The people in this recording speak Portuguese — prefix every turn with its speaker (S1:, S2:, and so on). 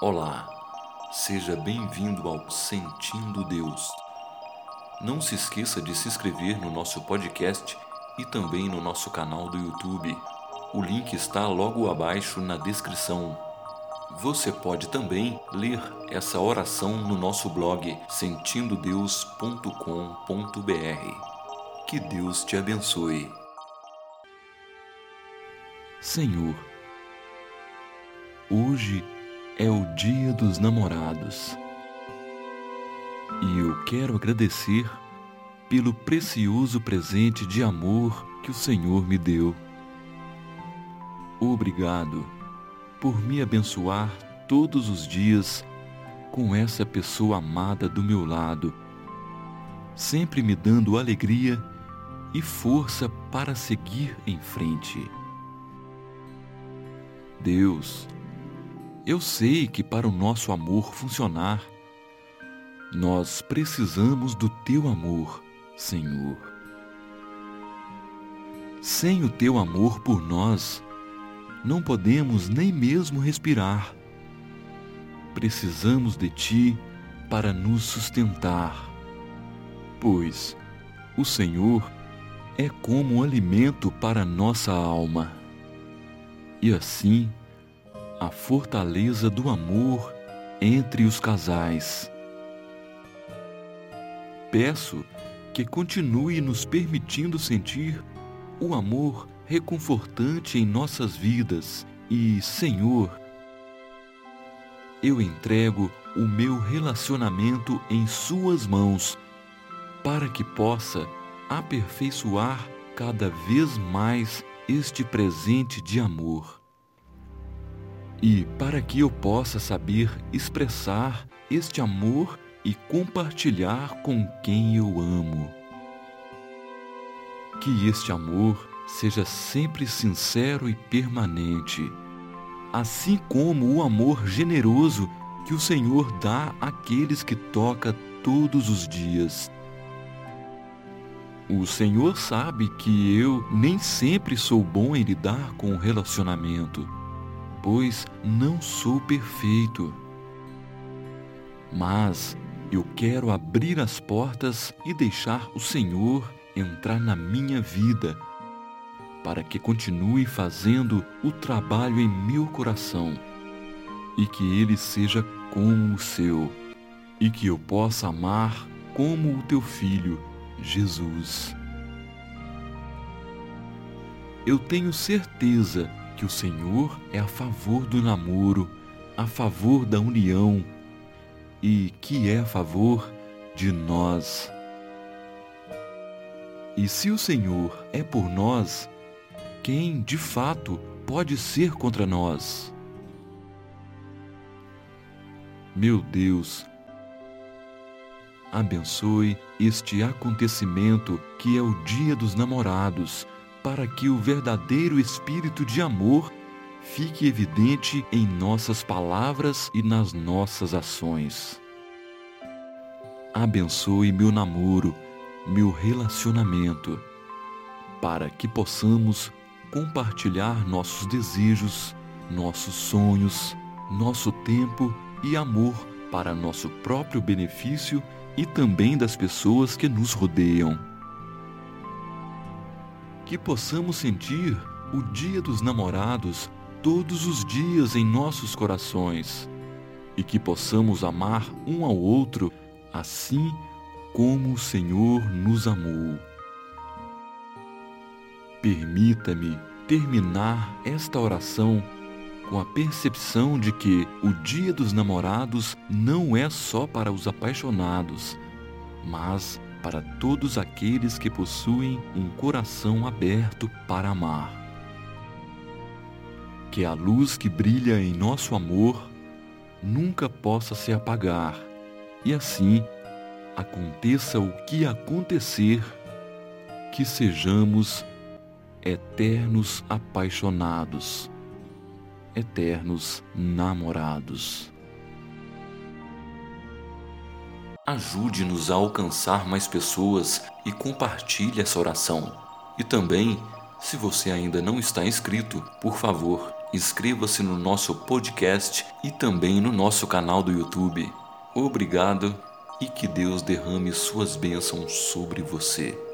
S1: Olá, seja bem-vindo ao Sentindo Deus. Não se esqueça de se inscrever no nosso podcast e também no nosso canal do YouTube. O link está logo abaixo na descrição. Você pode também ler essa oração no nosso blog sentindo-deus.com.br. Que Deus te abençoe.
S2: Senhor, hoje é o Dia dos Namorados. E eu quero agradecer pelo precioso presente de amor que o Senhor me deu. Obrigado por me abençoar todos os dias com essa pessoa amada do meu lado, sempre me dando alegria e força para seguir em frente. Deus, eu sei que para o nosso amor funcionar, nós precisamos do teu amor, Senhor. Sem o teu amor por nós, não podemos nem mesmo respirar. Precisamos de ti para nos sustentar, pois o Senhor é como um alimento para nossa alma. E assim, a fortaleza do amor entre os casais. Peço que continue nos permitindo sentir o amor reconfortante em nossas vidas e, Senhor, eu entrego o meu relacionamento em Suas mãos para que possa aperfeiçoar cada vez mais este presente de amor e para que eu possa saber expressar este amor e compartilhar com quem eu amo. Que este amor seja sempre sincero e permanente, assim como o amor generoso que o Senhor dá àqueles que toca todos os dias. O Senhor sabe que eu nem sempre sou bom em lidar com o relacionamento pois não sou perfeito. Mas eu quero abrir as portas e deixar o Senhor entrar na minha vida, para que continue fazendo o trabalho em meu coração e que ele seja como o seu, e que eu possa amar como o teu filho, Jesus. Eu tenho certeza que o Senhor é a favor do namoro, a favor da união e que é a favor de nós. E se o Senhor é por nós, quem de fato pode ser contra nós? Meu Deus, abençoe este acontecimento que é o Dia dos Namorados para que o verdadeiro espírito de amor fique evidente em nossas palavras e nas nossas ações. Abençoe meu namoro, meu relacionamento, para que possamos compartilhar nossos desejos, nossos sonhos, nosso tempo e amor para nosso próprio benefício e também das pessoas que nos rodeiam que possamos sentir o Dia dos Namorados todos os dias em nossos corações e que possamos amar um ao outro assim como o Senhor nos amou. Permita-me terminar esta oração com a percepção de que o Dia dos Namorados não é só para os apaixonados, mas para todos aqueles que possuem um coração aberto para amar. Que a luz que brilha em nosso amor nunca possa se apagar, e assim aconteça o que acontecer, que sejamos eternos apaixonados, eternos namorados.
S1: Ajude-nos a alcançar mais pessoas e compartilhe essa oração. E também, se você ainda não está inscrito, por favor, inscreva-se no nosso podcast e também no nosso canal do YouTube. Obrigado e que Deus derrame suas bênçãos sobre você.